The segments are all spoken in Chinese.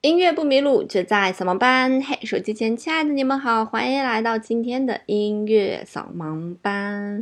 音乐不迷路，就在扫盲班。嘿，手机前亲爱的你们好，欢迎来到今天的音乐扫盲班。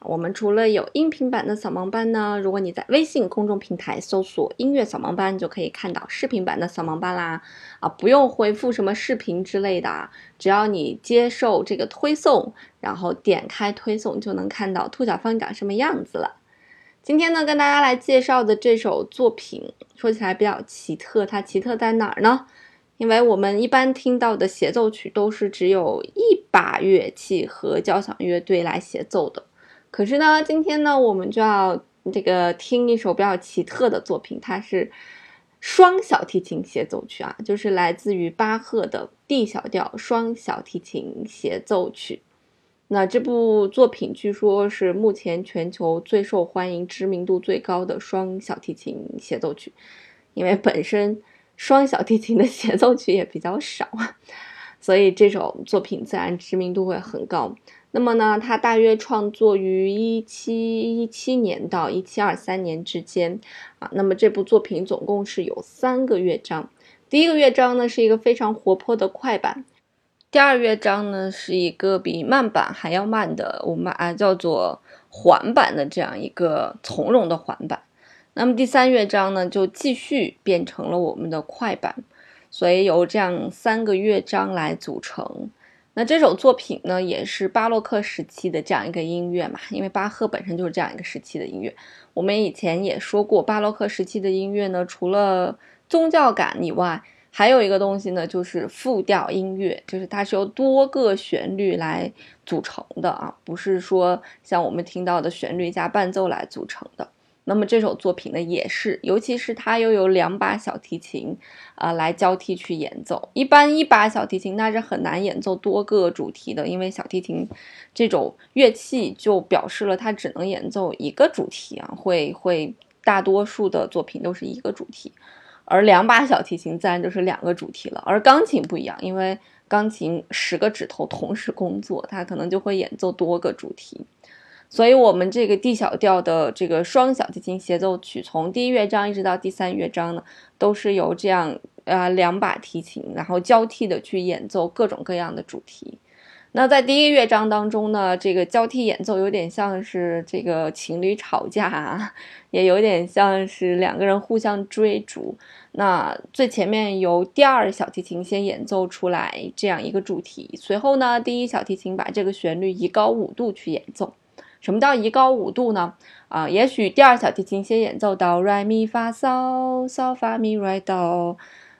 我们除了有音频版的扫盲班呢，如果你在微信公众平台搜索“音乐扫盲班”，就可以看到视频版的扫盲班啦。啊，不用回复什么视频之类的，只要你接受这个推送，然后点开推送，就能看到兔小芳长什么样子了。今天呢，跟大家来介绍的这首作品，说起来比较奇特。它奇特在哪儿呢？因为我们一般听到的协奏曲都是只有一把乐器和交响乐队来协奏的。可是呢，今天呢，我们就要这个听一首比较奇特的作品，它是双小提琴协奏曲啊，就是来自于巴赫的 D 小调双小提琴协奏曲。那这部作品据说是目前全球最受欢迎、知名度最高的双小提琴协奏曲，因为本身双小提琴的协奏曲也比较少，所以这首作品自然知名度会很高。那么呢，它大约创作于一七一七年到一七二三年之间啊。那么这部作品总共是有三个乐章，第一个乐章呢是一个非常活泼的快板。第二乐章呢是一个比慢板还要慢的，我们啊叫做缓板的这样一个从容的缓板。那么第三乐章呢就继续变成了我们的快板，所以由这样三个乐章来组成。那这首作品呢也是巴洛克时期的这样一个音乐嘛，因为巴赫本身就是这样一个时期的音乐。我们以前也说过，巴洛克时期的音乐呢，除了宗教感以外，还有一个东西呢，就是复调音乐，就是它是由多个旋律来组成的啊，不是说像我们听到的旋律加伴奏来组成的。那么这首作品呢，也是，尤其是它又有两把小提琴啊来交替去演奏。一般一把小提琴那是很难演奏多个主题的，因为小提琴这种乐器就表示了它只能演奏一个主题啊，会会大多数的作品都是一个主题。而两把小提琴自然就是两个主题了，而钢琴不一样，因为钢琴十个指头同时工作，它可能就会演奏多个主题。所以，我们这个 D 小调的这个双小提琴协奏曲，从第一乐章一直到第三乐章呢，都是由这样啊两把提琴，然后交替的去演奏各种各样的主题。那在第一乐章当中呢，这个交替演奏有点像是这个情侣吵架，也有点像是两个人互相追逐。那最前面由第二小提琴先演奏出来这样一个主题，随后呢，第一小提琴把这个旋律移高五度去演奏。什么叫移高五度呢？啊，也许第二小提琴先演奏到 re mi fa so so fa mi re do。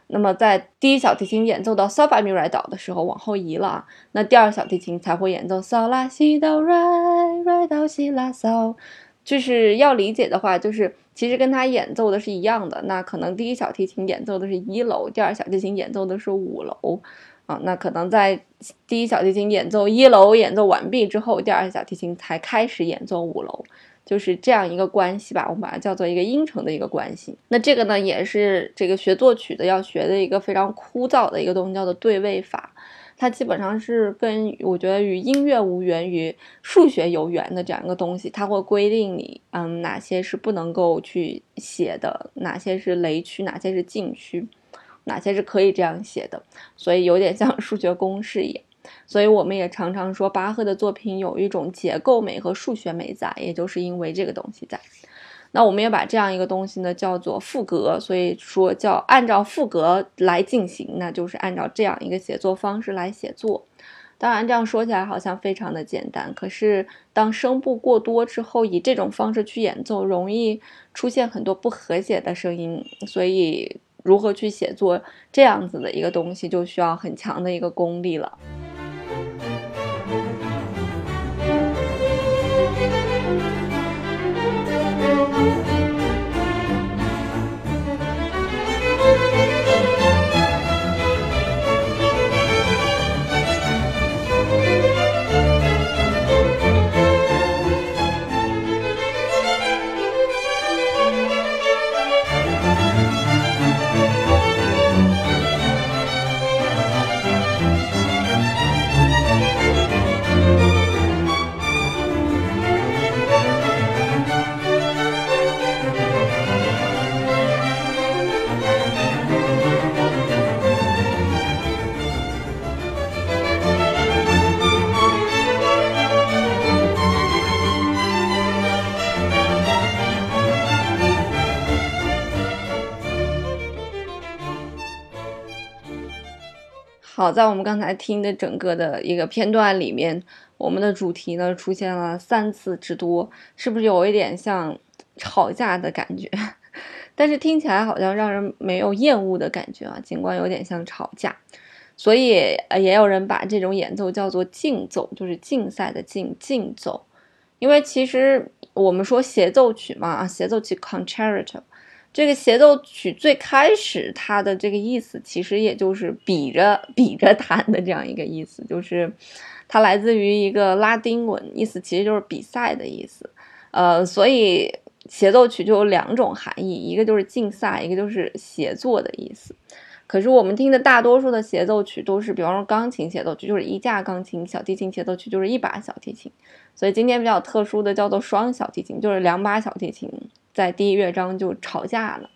那么在第一小提琴演奏到 so fa mi re do 的时候往后移了啊，那第二小提琴才会演奏 sola si do re re do si la so。就是要理解的话，就是其实跟他演奏的是一样的。那可能第一小提琴演奏的是一楼，第二小提琴演奏的是五楼啊。那可能在第一小提琴演奏一楼演奏完毕之后，第二小提琴才开始演奏五楼。就是这样一个关系吧，我们把它叫做一个音程的一个关系。那这个呢，也是这个学作曲的要学的一个非常枯燥的一个东西，叫做对位法。它基本上是跟我觉得与音乐无缘，与数学有缘的这样一个东西。它会规定你，嗯，哪些是不能够去写的，哪些是雷区，哪些是禁区，哪些是可以这样写的。所以有点像数学公式一样。所以我们也常常说，巴赫的作品有一种结构美和数学美在，也就是因为这个东西在。那我们也把这样一个东西呢叫做赋格，所以说叫按照赋格来进行，那就是按照这样一个写作方式来写作。当然，这样说起来好像非常的简单，可是当声部过多之后，以这种方式去演奏，容易出现很多不和谐的声音。所以，如何去写作这样子的一个东西，就需要很强的一个功力了。好在我们刚才听的整个的一个片段里面，我们的主题呢出现了三次之多，是不是有一点像吵架的感觉？但是听起来好像让人没有厌恶的感觉啊，尽管有点像吵架。所以呃，也有人把这种演奏叫做竞奏，就是竞赛的竞竞奏。因为其实我们说协奏曲嘛，啊，协奏曲 concerto。这个协奏曲最开始它的这个意思，其实也就是比着比着弹的这样一个意思，就是它来自于一个拉丁文，意思其实就是比赛的意思。呃，所以协奏曲就有两种含义，一个就是竞赛，一个就是协作的意思。可是我们听的大多数的协奏曲都是，比方说钢琴协奏曲就是一架钢琴，小提琴协奏曲就是一把小提琴。所以今天比较特殊的叫做双小提琴，就是两把小提琴。在第一乐章就吵架了，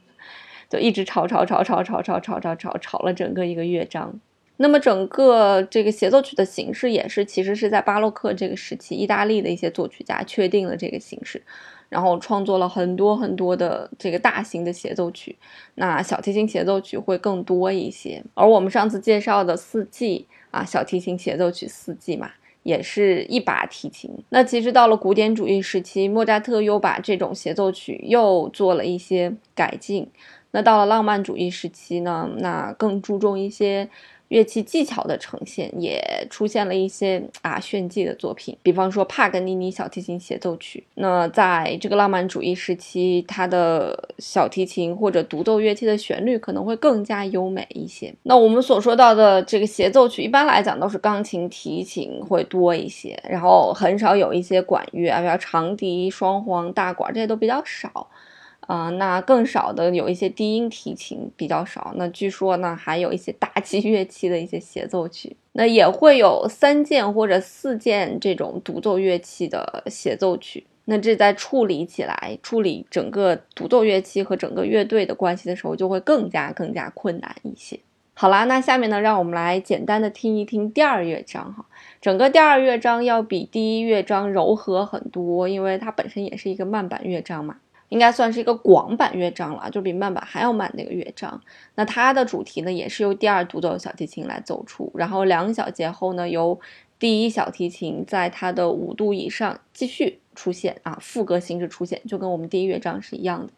就一直吵吵吵吵吵吵吵吵吵吵了整个一个乐章。那么整个这个协奏曲的形式也是，其实是在巴洛克这个时期，意大利的一些作曲家确定了这个形式，然后创作了很多很多的这个大型的协奏曲。那小提琴协奏曲会更多一些，而我们上次介绍的四季啊，小提琴协奏曲四季嘛。也是一把提琴。那其实到了古典主义时期，莫扎特又把这种协奏曲又做了一些改进。那到了浪漫主义时期呢，那更注重一些。乐器技巧的呈现也出现了一些啊炫技的作品，比方说帕格尼尼小提琴协奏曲。那在这个浪漫主义时期，它的小提琴或者独奏乐器的旋律可能会更加优美一些。那我们所说到的这个协奏曲，一般来讲都是钢琴、提琴会多一些，然后很少有一些管乐啊，比如长笛、双簧、大管这些都比较少。啊，那更少的有一些低音提琴比较少。那据说呢，还有一些打击乐器的一些协奏曲，那也会有三件或者四件这种独奏乐器的协奏曲。那这在处理起来，处理整个独奏乐器和整个乐队的关系的时候，就会更加更加困难一些。好啦，那下面呢，让我们来简单的听一听第二乐章哈。整个第二乐章要比第一乐章柔和很多，因为它本身也是一个慢板乐章嘛。应该算是一个广版乐章了，就比慢版还要慢的一个乐章。那它的主题呢，也是由第二独奏小提琴来奏出，然后两小节后呢，由第一小提琴在它的五度以上继续出现啊，副歌形式出现，就跟我们第一乐章是一样的。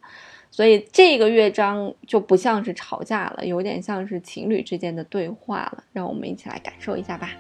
所以这个乐章就不像是吵架了，有点像是情侣之间的对话了。让我们一起来感受一下吧。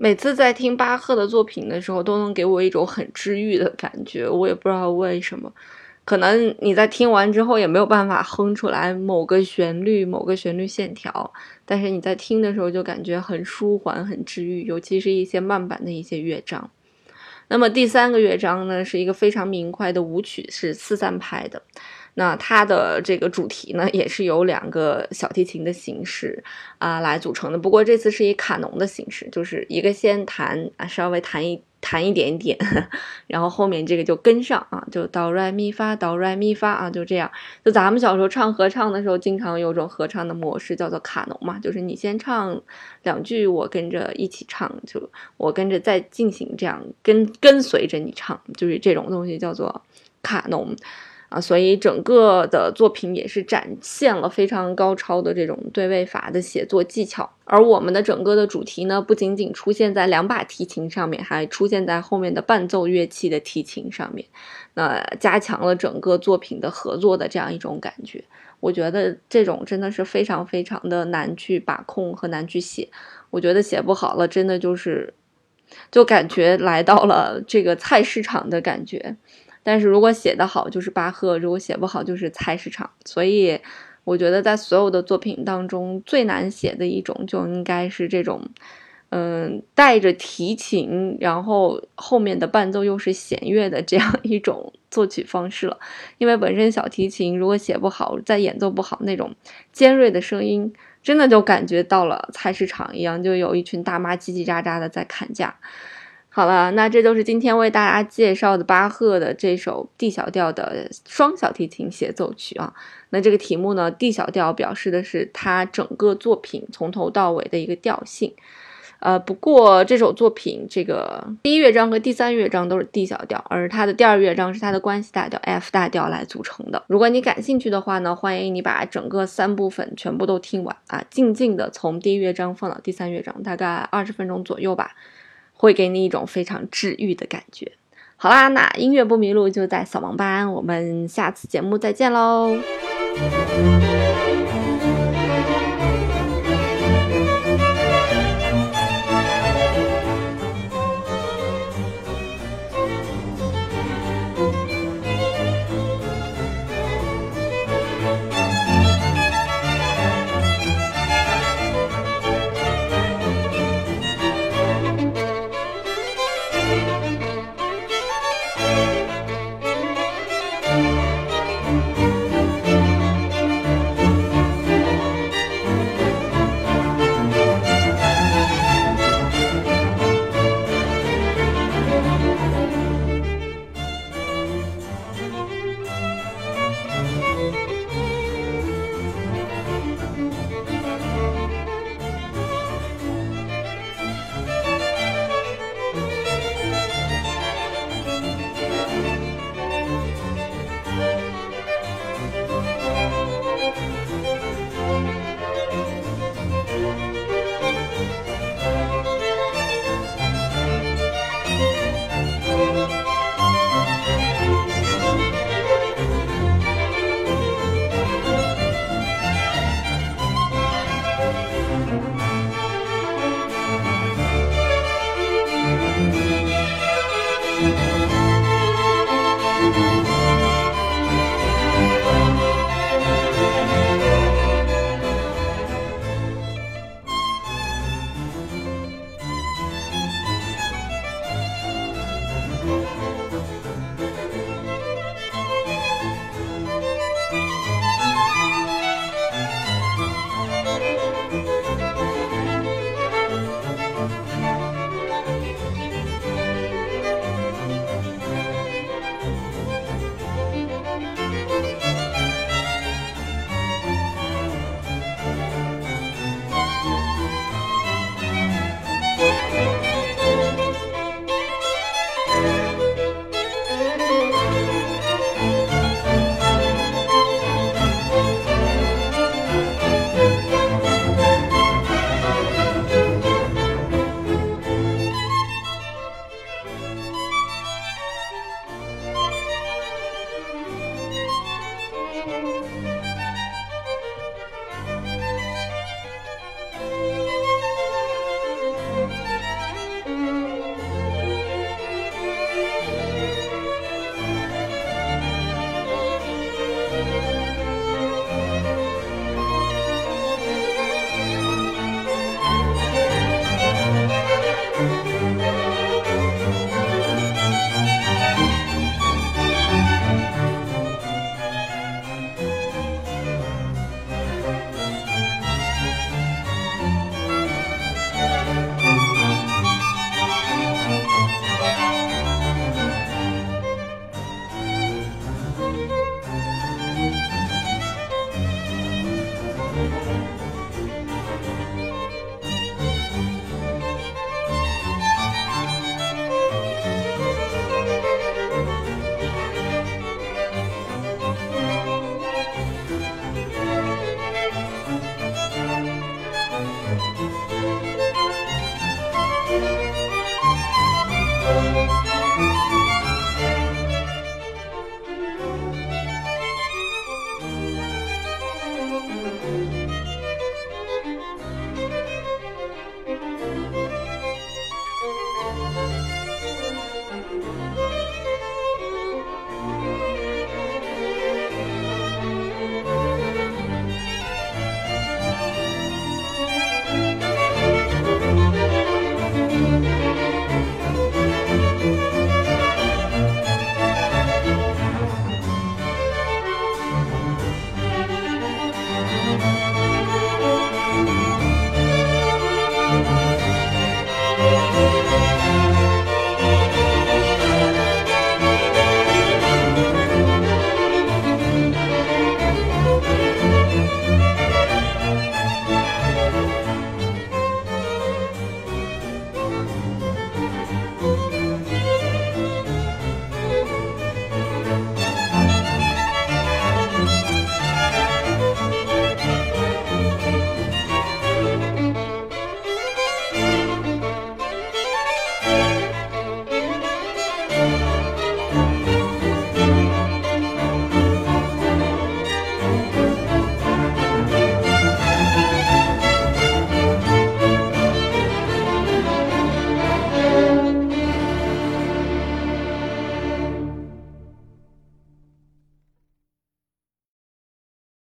每次在听巴赫的作品的时候，都能给我一种很治愈的感觉。我也不知道为什么，可能你在听完之后也没有办法哼出来某个旋律、某个旋律线条，但是你在听的时候就感觉很舒缓、很治愈，尤其是一些慢板的一些乐章。那么第三个乐章呢，是一个非常明快的舞曲，是四三拍的。那它的这个主题呢，也是由两个小提琴的形式啊来组成的。不过这次是以卡农的形式，就是一个先弹啊，稍微弹一弹一点点，然后后面这个就跟上啊，就哆来咪发哆来咪发啊，就这样。就咱们小时候唱合唱的时候，经常有种合唱的模式叫做卡农嘛，就是你先唱两句，我跟着一起唱，就我跟着再进行这样跟跟随着你唱，就是这种东西叫做卡农。啊，所以整个的作品也是展现了非常高超的这种对位法的写作技巧。而我们的整个的主题呢，不仅仅出现在两把提琴上面，还出现在后面的伴奏乐器的提琴上面，那加强了整个作品的合作的这样一种感觉。我觉得这种真的是非常非常的难去把控和难去写。我觉得写不好了，真的就是，就感觉来到了这个菜市场的感觉。但是如果写得好，就是巴赫；如果写不好，就是菜市场。所以，我觉得在所有的作品当中，最难写的一种就应该是这种，嗯，带着提琴，然后后面的伴奏又是弦乐的这样一种作曲方式了。因为本身小提琴如果写不好，再演奏不好，那种尖锐的声音，真的就感觉到了菜市场一样，就有一群大妈叽叽喳喳的在砍价。好了，那这就是今天为大家介绍的巴赫的这首 D 小调的双小提琴协奏曲啊。那这个题目呢，D 小调表示的是他整个作品从头到尾的一个调性。呃，不过这首作品这个第一乐章和第三乐章都是 D 小调，而它的第二乐章是它的关系大调 F 大调来组成的。如果你感兴趣的话呢，欢迎你把整个三部分全部都听完啊，静静的从第一乐章放到第三乐章，大概二十分钟左右吧。会给你一种非常治愈的感觉。好啦，那音乐不迷路就在扫盲班，我们下次节目再见喽。